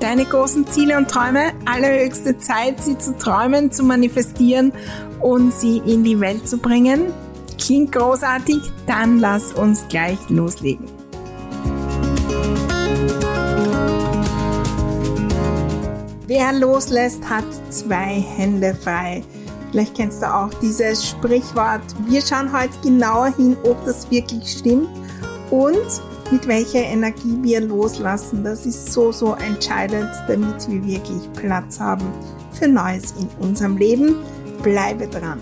deine großen Ziele und Träume. Allerhöchste Zeit, sie zu träumen, zu manifestieren und sie in die Welt zu bringen. Klingt großartig? Dann lass uns gleich loslegen. Wer loslässt, hat zwei Hände frei. Vielleicht kennst du auch dieses Sprichwort. Wir schauen heute genauer hin, ob das wirklich stimmt und mit welcher Energie wir loslassen. Das ist so, so entscheidend, damit wir wirklich Platz haben für Neues in unserem Leben. Bleibe dran.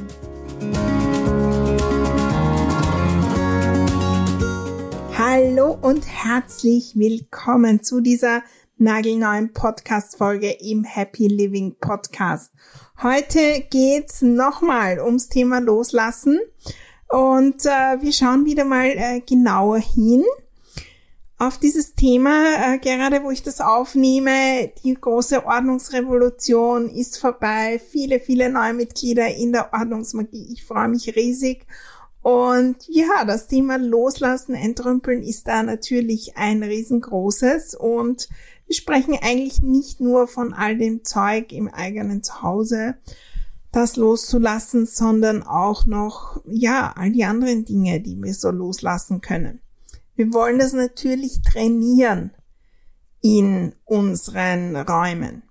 Hallo und herzlich willkommen zu dieser nagelneuen Podcast-Folge im Happy Living Podcast. Heute geht's nochmal ums Thema Loslassen und äh, wir schauen wieder mal äh, genauer hin auf dieses Thema, äh, gerade wo ich das aufnehme, die große Ordnungsrevolution ist vorbei, viele, viele neue Mitglieder in der Ordnungsmagie. Ich freue mich riesig. Und ja, das Thema Loslassen, Entrümpeln ist da natürlich ein riesengroßes. Und wir sprechen eigentlich nicht nur von all dem Zeug im eigenen Zuhause, das loszulassen, sondern auch noch, ja, all die anderen Dinge, die wir so loslassen können. Wir wollen das natürlich trainieren in unseren Räumen.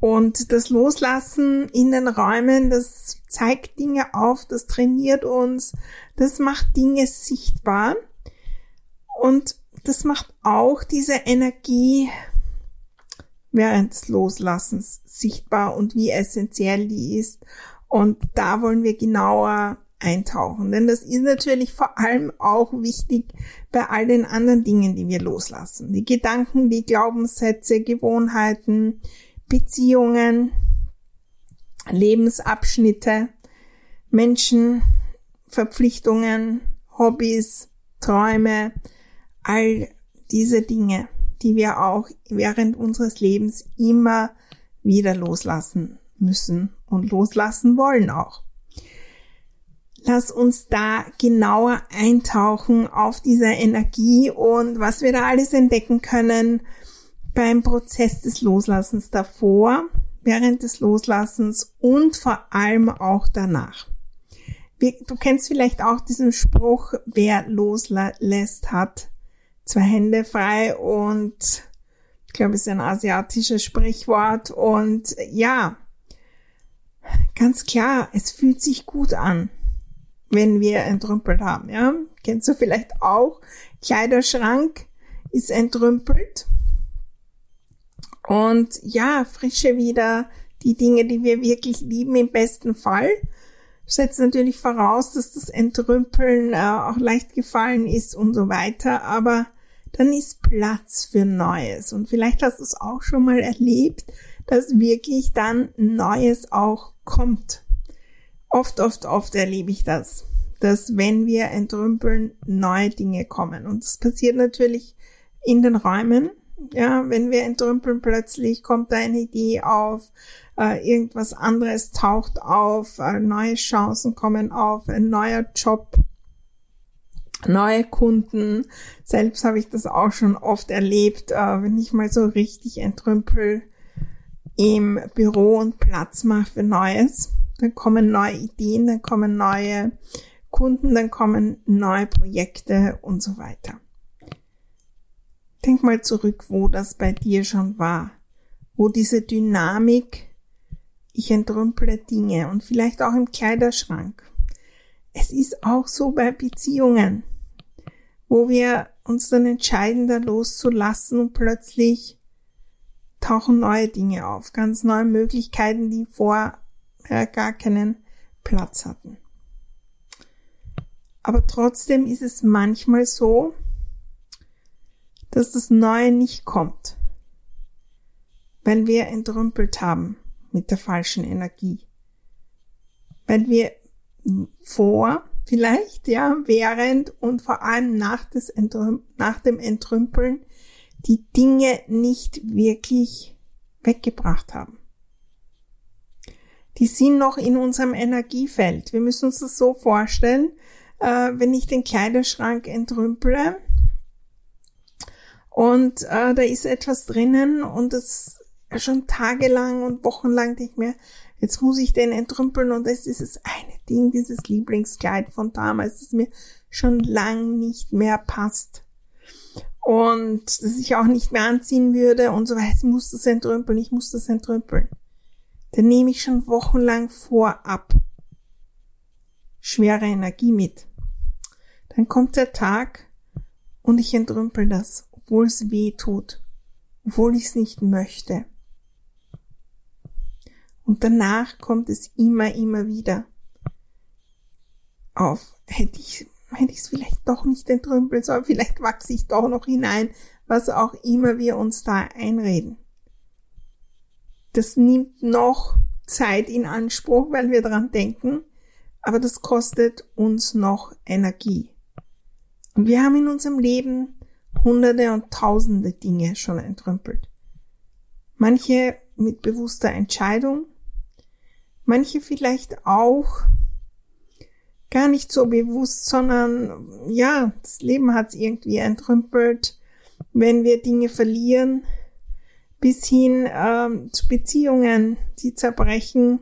Und das Loslassen in den Räumen, das zeigt Dinge auf, das trainiert uns, das macht Dinge sichtbar und das macht auch diese Energie während des Loslassens sichtbar und wie essentiell die ist. Und da wollen wir genauer eintauchen. Denn das ist natürlich vor allem auch wichtig bei all den anderen Dingen, die wir loslassen. Die Gedanken, die Glaubenssätze, Gewohnheiten, Beziehungen, Lebensabschnitte, Menschen, Verpflichtungen, Hobbys, Träume, all diese Dinge, die wir auch während unseres Lebens immer wieder loslassen müssen und loslassen wollen auch. Lass uns da genauer eintauchen auf diese Energie und was wir da alles entdecken können beim Prozess des Loslassens davor, während des Loslassens und vor allem auch danach. Du kennst vielleicht auch diesen Spruch, wer loslässt, hat zwei Hände frei und ich glaube, es ist ein asiatisches Sprichwort und ja, ganz klar, es fühlt sich gut an wenn wir entrümpelt haben, ja. Kennst du vielleicht auch? Kleiderschrank ist entrümpelt. Und ja, frische wieder die Dinge, die wir wirklich lieben, im besten Fall. Setzt natürlich voraus, dass das Entrümpeln äh, auch leicht gefallen ist und so weiter, aber dann ist Platz für Neues. Und vielleicht hast du es auch schon mal erlebt, dass wirklich dann Neues auch kommt. Oft, oft, oft erlebe ich das, dass wenn wir entrümpeln, neue Dinge kommen. Und das passiert natürlich in den Räumen. Ja, wenn wir entrümpeln, plötzlich kommt da eine Idee auf, äh, irgendwas anderes taucht auf, äh, neue Chancen kommen auf, ein neuer Job, neue Kunden. Selbst habe ich das auch schon oft erlebt, äh, wenn ich mal so richtig entrümpel im Büro und Platz mache für Neues dann kommen neue Ideen, dann kommen neue Kunden, dann kommen neue Projekte und so weiter. Denk mal zurück, wo das bei dir schon war, wo diese Dynamik, ich entrümple Dinge und vielleicht auch im Kleiderschrank. Es ist auch so bei Beziehungen, wo wir uns dann entscheiden, da loszulassen und plötzlich tauchen neue Dinge auf, ganz neue Möglichkeiten, die vorher gar keinen Platz hatten. Aber trotzdem ist es manchmal so, dass das Neue nicht kommt, weil wir entrümpelt haben mit der falschen Energie. Weil wir vor, vielleicht, ja, während und vor allem nach, des Entrüm nach dem Entrümpeln die Dinge nicht wirklich weggebracht haben. Die sind noch in unserem Energiefeld. Wir müssen uns das so vorstellen, äh, wenn ich den Kleiderschrank entrümple und äh, da ist etwas drinnen und das schon tagelang und wochenlang ich mir, jetzt muss ich den entrümpeln und das ist das eine Ding, dieses Lieblingskleid von damals, das mir schon lang nicht mehr passt und das ich auch nicht mehr anziehen würde und so weiter. Ich muss das entrümpeln, ich muss das entrümpeln. Dann nehme ich schon wochenlang vorab schwere Energie mit. Dann kommt der Tag und ich entrümpel das, obwohl es weh tut, obwohl ich es nicht möchte. Und danach kommt es immer, immer wieder auf. Hätte ich hätte ich es vielleicht doch nicht entrümpeln sollen, vielleicht wachse ich doch noch hinein, was auch immer wir uns da einreden. Das nimmt noch Zeit in Anspruch, weil wir dran denken, aber das kostet uns noch Energie. Und wir haben in unserem Leben hunderte und tausende Dinge schon entrümpelt. Manche mit bewusster Entscheidung, manche vielleicht auch gar nicht so bewusst, sondern ja, das Leben hat es irgendwie entrümpelt, wenn wir Dinge verlieren, bis hin ähm, zu Beziehungen, die zerbrechen,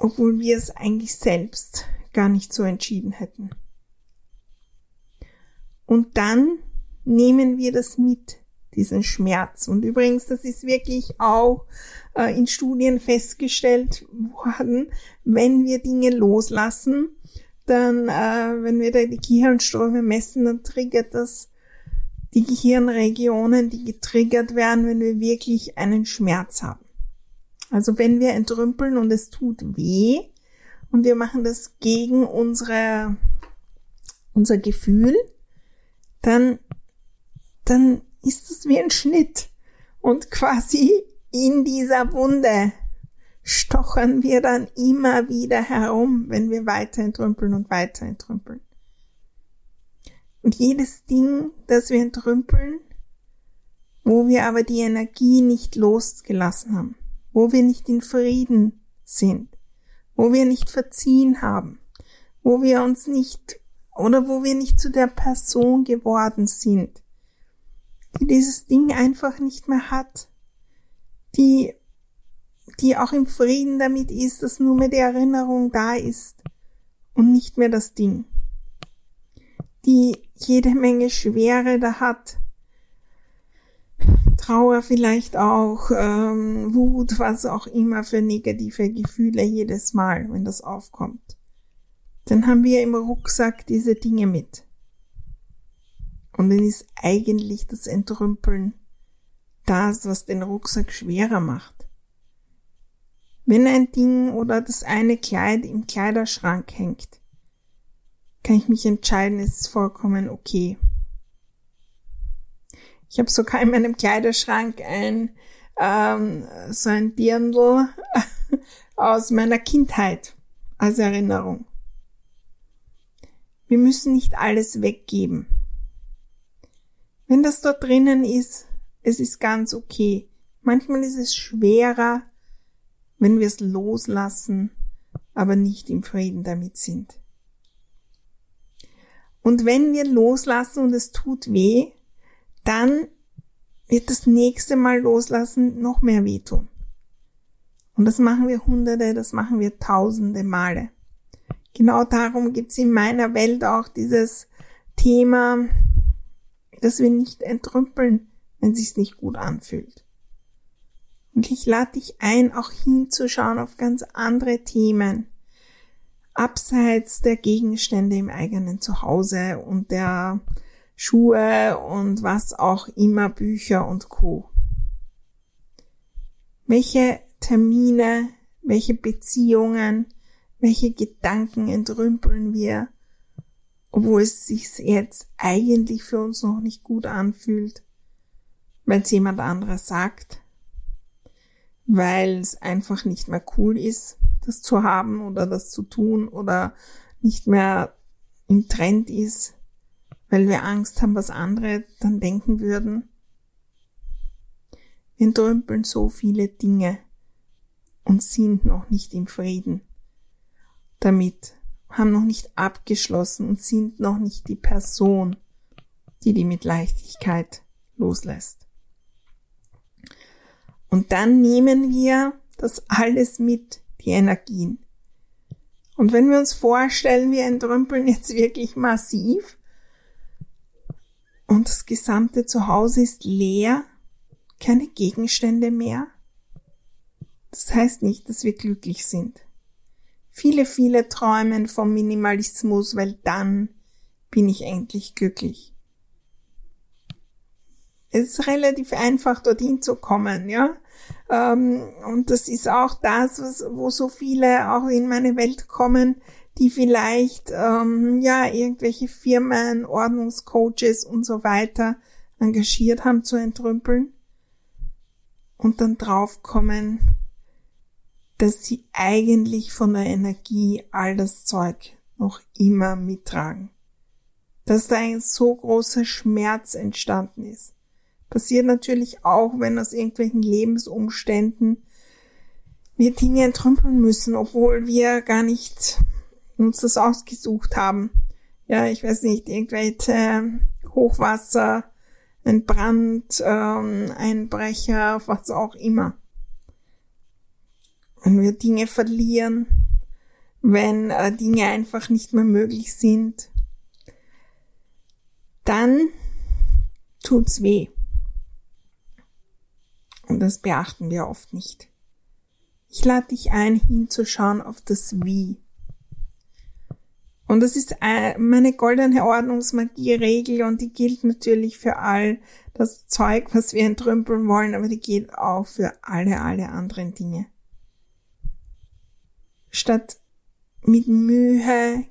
obwohl wir es eigentlich selbst gar nicht so entschieden hätten. Und dann nehmen wir das mit diesen Schmerz. Und übrigens, das ist wirklich auch äh, in Studien festgestellt worden, wenn wir Dinge loslassen, dann, äh, wenn wir da die Gehirnströme messen, dann triggert das die Gehirnregionen, die getriggert werden, wenn wir wirklich einen Schmerz haben. Also wenn wir entrümpeln und es tut weh und wir machen das gegen unsere, unser Gefühl, dann, dann ist es wie ein Schnitt. Und quasi in dieser Wunde stochern wir dann immer wieder herum, wenn wir weiter entrümpeln und weiter entrümpeln. Und jedes Ding, das wir entrümpeln, wo wir aber die Energie nicht losgelassen haben, wo wir nicht in Frieden sind, wo wir nicht verziehen haben, wo wir uns nicht oder wo wir nicht zu der Person geworden sind, die dieses Ding einfach nicht mehr hat, die, die auch im Frieden damit ist, dass nur mehr die Erinnerung da ist und nicht mehr das Ding, die jede Menge Schwere da hat, Trauer vielleicht auch, ähm, Wut, was auch immer für negative Gefühle jedes Mal, wenn das aufkommt. Dann haben wir im Rucksack diese Dinge mit. Und dann ist eigentlich das Entrümpeln das, was den Rucksack schwerer macht. Wenn ein Ding oder das eine Kleid im Kleiderschrank hängt, kann ich mich entscheiden, es ist vollkommen okay. Ich habe sogar in meinem Kleiderschrank ein ähm, so ein Dirndl aus meiner Kindheit als Erinnerung. Wir müssen nicht alles weggeben. Wenn das dort drinnen ist, es ist ganz okay. Manchmal ist es schwerer, wenn wir es loslassen, aber nicht im Frieden damit sind. Und wenn wir loslassen und es tut weh, dann wird das nächste Mal loslassen noch mehr wehtun. Und das machen wir hunderte, das machen wir tausende Male. Genau darum gibt's in meiner Welt auch dieses Thema dass wir nicht entrümpeln, wenn sich's nicht gut anfühlt. Und ich lade dich ein, auch hinzuschauen auf ganz andere Themen. Abseits der Gegenstände im eigenen Zuhause und der Schuhe und was auch immer, Bücher und Co. Welche Termine, welche Beziehungen, welche Gedanken entrümpeln wir, obwohl es sich jetzt eigentlich für uns noch nicht gut anfühlt, weil es jemand anderes sagt, weil es einfach nicht mehr cool ist, das zu haben oder das zu tun oder nicht mehr im Trend ist, weil wir Angst haben, was andere dann denken würden. Wir entrümpeln so viele Dinge und sind noch nicht im Frieden damit, haben noch nicht abgeschlossen und sind noch nicht die Person, die die mit Leichtigkeit loslässt. Und dann nehmen wir das alles mit, die Energien. Und wenn wir uns vorstellen, wir entrümpeln jetzt wirklich massiv und das gesamte Zuhause ist leer, keine Gegenstände mehr, das heißt nicht, dass wir glücklich sind. Viele, viele träumen vom Minimalismus, weil dann bin ich endlich glücklich. Es ist relativ einfach, dorthin zu kommen, ja. Ähm, und das ist auch das, wo so viele auch in meine Welt kommen, die vielleicht ähm, ja irgendwelche Firmen, Ordnungscoaches und so weiter engagiert haben zu entrümpeln und dann draufkommen, dass sie eigentlich von der Energie all das Zeug noch immer mittragen. Dass da ein so großer Schmerz entstanden ist. Passiert natürlich auch, wenn aus irgendwelchen Lebensumständen wir Dinge entrümpeln müssen, obwohl wir gar nicht uns das ausgesucht haben. Ja, ich weiß nicht, irgendwelche Hochwasser, ein Brand, ähm, Einbrecher, was auch immer wenn wir Dinge verlieren, wenn äh, Dinge einfach nicht mehr möglich sind, dann tut's weh. Und das beachten wir oft nicht. Ich lade dich ein, hinzuschauen auf das Wie. Und das ist äh, meine goldene Ordnungsmagie-Regel und die gilt natürlich für all das Zeug, was wir entrümpeln wollen, aber die gilt auch für alle, alle anderen Dinge statt mit Mühe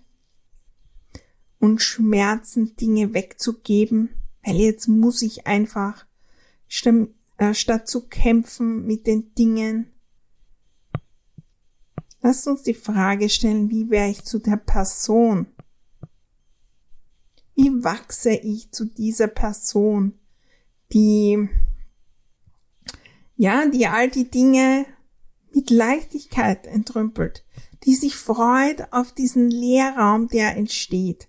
und Schmerzen Dinge wegzugeben, weil jetzt muss ich einfach, statt, äh, statt zu kämpfen mit den Dingen, Lasst uns die Frage stellen, wie wäre ich zu der Person? Wie wachse ich zu dieser Person, die, ja, die all die Dinge mit Leichtigkeit entrümpelt, die sich freut auf diesen Leerraum, der entsteht,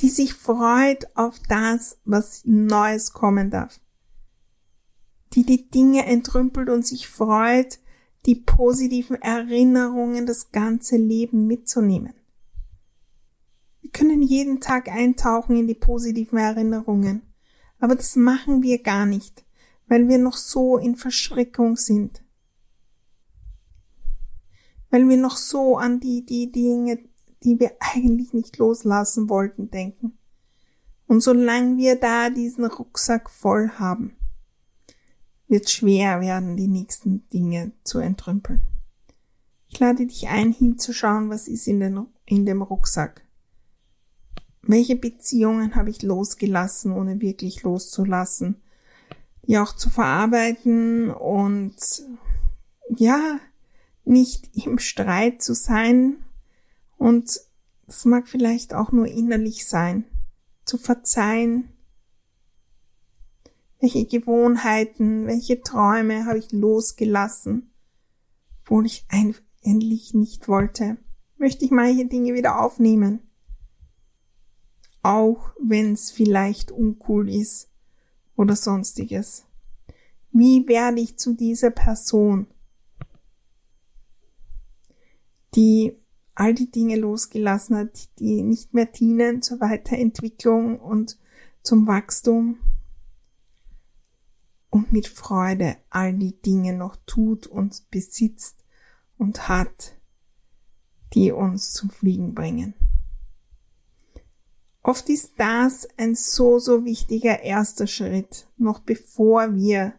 die sich freut auf das, was Neues kommen darf, die die Dinge entrümpelt und sich freut, die positiven Erinnerungen, das ganze Leben mitzunehmen. Wir können jeden Tag eintauchen in die positiven Erinnerungen, aber das machen wir gar nicht, weil wir noch so in Verschreckung sind weil wir noch so an die, die Dinge, die wir eigentlich nicht loslassen wollten, denken. Und solange wir da diesen Rucksack voll haben, wird schwer werden, die nächsten Dinge zu entrümpeln. Ich lade dich ein, hinzuschauen, was ist in, den, in dem Rucksack. Welche Beziehungen habe ich losgelassen, ohne wirklich loszulassen? Die auch zu verarbeiten und ja, nicht im Streit zu sein und das mag vielleicht auch nur innerlich sein, zu verzeihen. Welche Gewohnheiten, welche Träume habe ich losgelassen, obwohl ich eigentlich nicht wollte. Möchte ich manche Dinge wieder aufnehmen. Auch wenn es vielleicht uncool ist oder sonstiges. Wie werde ich zu dieser Person? die all die Dinge losgelassen hat, die nicht mehr dienen zur Weiterentwicklung und zum Wachstum. Und mit Freude all die Dinge noch tut und besitzt und hat, die uns zum Fliegen bringen. Oft ist das ein so, so wichtiger erster Schritt, noch bevor wir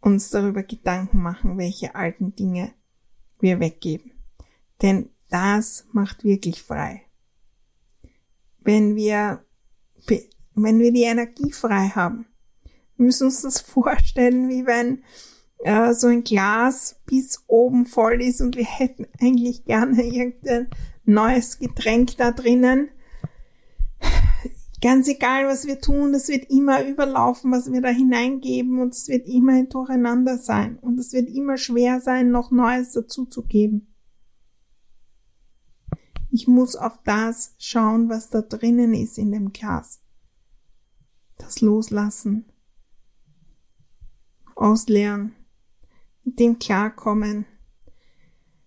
uns darüber Gedanken machen, welche alten Dinge wir weggeben. Denn das macht wirklich frei. Wenn wir, wenn wir die Energie frei haben, müssen uns das vorstellen, wie wenn äh, so ein Glas bis oben voll ist und wir hätten eigentlich gerne irgendein neues Getränk da drinnen. Ganz egal, was wir tun, es wird immer überlaufen, was wir da hineingeben und es wird immer ein Durcheinander sein und es wird immer schwer sein, noch Neues dazuzugeben. Ich muss auf das schauen, was da drinnen ist in dem Glas. Das Loslassen, ausleeren, mit dem klarkommen.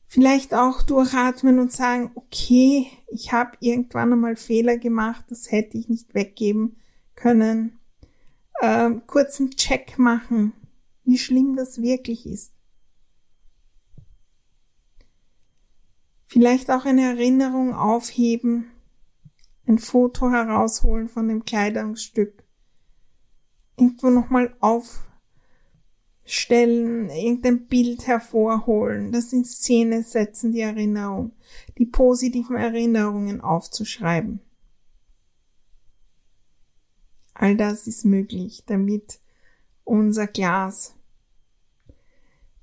Vielleicht auch durchatmen und sagen, okay, ich habe irgendwann einmal Fehler gemacht, das hätte ich nicht weggeben können. Ähm, kurzen Check machen, wie schlimm das wirklich ist. Vielleicht auch eine Erinnerung aufheben, ein Foto herausholen von dem Kleidungsstück, irgendwo nochmal auf stellen, irgendein Bild hervorholen, das in Szene setzen, die Erinnerung, die positiven Erinnerungen aufzuschreiben. All das ist möglich, damit unser Glas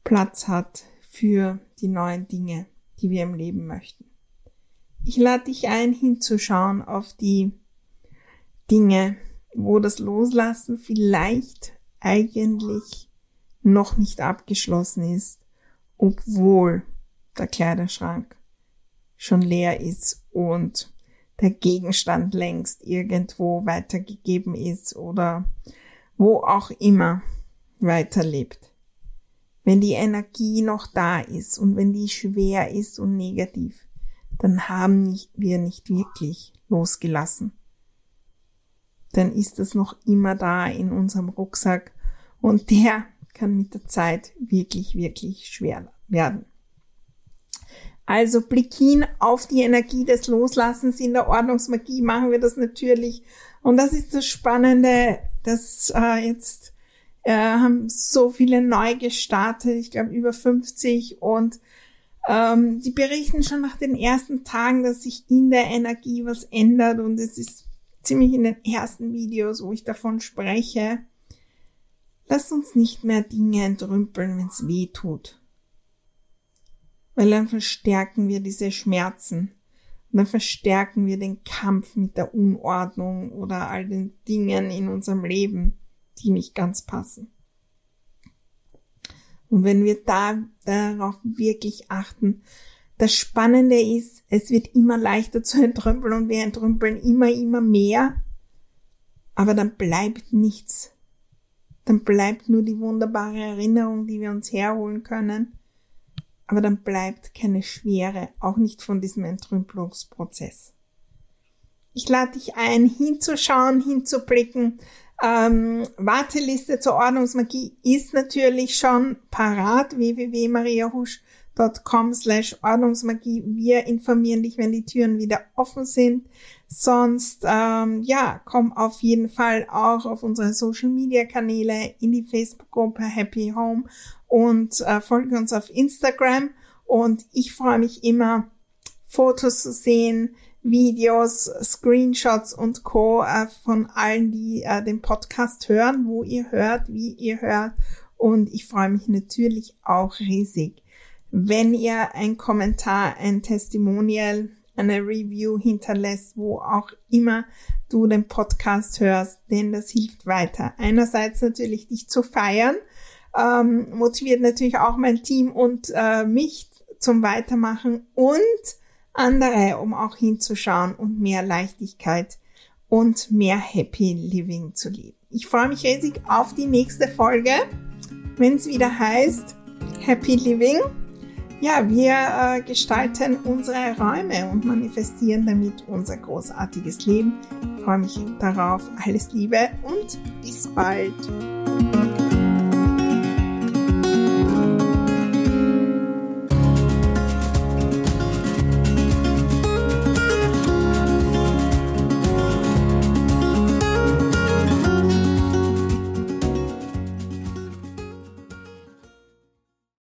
Platz hat für die neuen Dinge, die wir im Leben möchten. Ich lade dich ein, hinzuschauen auf die Dinge, wo das Loslassen vielleicht eigentlich noch nicht abgeschlossen ist, obwohl der Kleiderschrank schon leer ist und der Gegenstand längst irgendwo weitergegeben ist oder wo auch immer weiterlebt. Wenn die Energie noch da ist und wenn die schwer ist und negativ, dann haben wir nicht wirklich losgelassen. Dann ist es noch immer da in unserem Rucksack und der kann mit der Zeit wirklich, wirklich schwer werden. Also Blick hin auf die Energie des Loslassens. In der Ordnungsmagie machen wir das natürlich. Und das ist das Spannende, dass äh, jetzt äh, haben so viele neu gestartet, ich glaube über 50 und ähm, die berichten schon nach den ersten Tagen, dass sich in der Energie was ändert und es ist ziemlich in den ersten Videos, wo ich davon spreche. Lass uns nicht mehr Dinge entrümpeln, wenn es weh tut. Weil dann verstärken wir diese Schmerzen. Und dann verstärken wir den Kampf mit der Unordnung oder all den Dingen in unserem Leben, die nicht ganz passen. Und wenn wir da darauf wirklich achten, das Spannende ist, es wird immer leichter zu entrümpeln und wir entrümpeln immer, immer mehr. Aber dann bleibt nichts dann bleibt nur die wunderbare Erinnerung, die wir uns herholen können. Aber dann bleibt keine Schwere, auch nicht von diesem Entrümpelungsprozess. Ich lade dich ein, hinzuschauen, hinzublicken. Ähm, Warteliste zur Ordnungsmagie ist natürlich schon parat. www.mariahusch.com slash Ordnungsmagie. Wir informieren dich, wenn die Türen wieder offen sind. Sonst, ähm, ja, komm auf jeden Fall auch auf unsere Social Media Kanäle, in die Facebook-Gruppe Happy Home und äh, folge uns auf Instagram. Und ich freue mich immer, Fotos zu sehen, Videos, Screenshots und Co. Äh, von allen, die äh, den Podcast hören, wo ihr hört, wie ihr hört. Und ich freue mich natürlich auch riesig, wenn ihr ein Kommentar, ein Testimonial eine Review hinterlässt, wo auch immer du den Podcast hörst, denn das hilft weiter. Einerseits natürlich dich zu feiern, ähm, motiviert natürlich auch mein Team und äh, mich zum Weitermachen und andere, um auch hinzuschauen und mehr Leichtigkeit und mehr Happy Living zu leben. Ich freue mich riesig auf die nächste Folge, wenn es wieder heißt Happy Living ja, wir äh, gestalten unsere Räume und manifestieren damit unser großartiges Leben. Ich freue mich darauf. Alles Liebe und bis bald.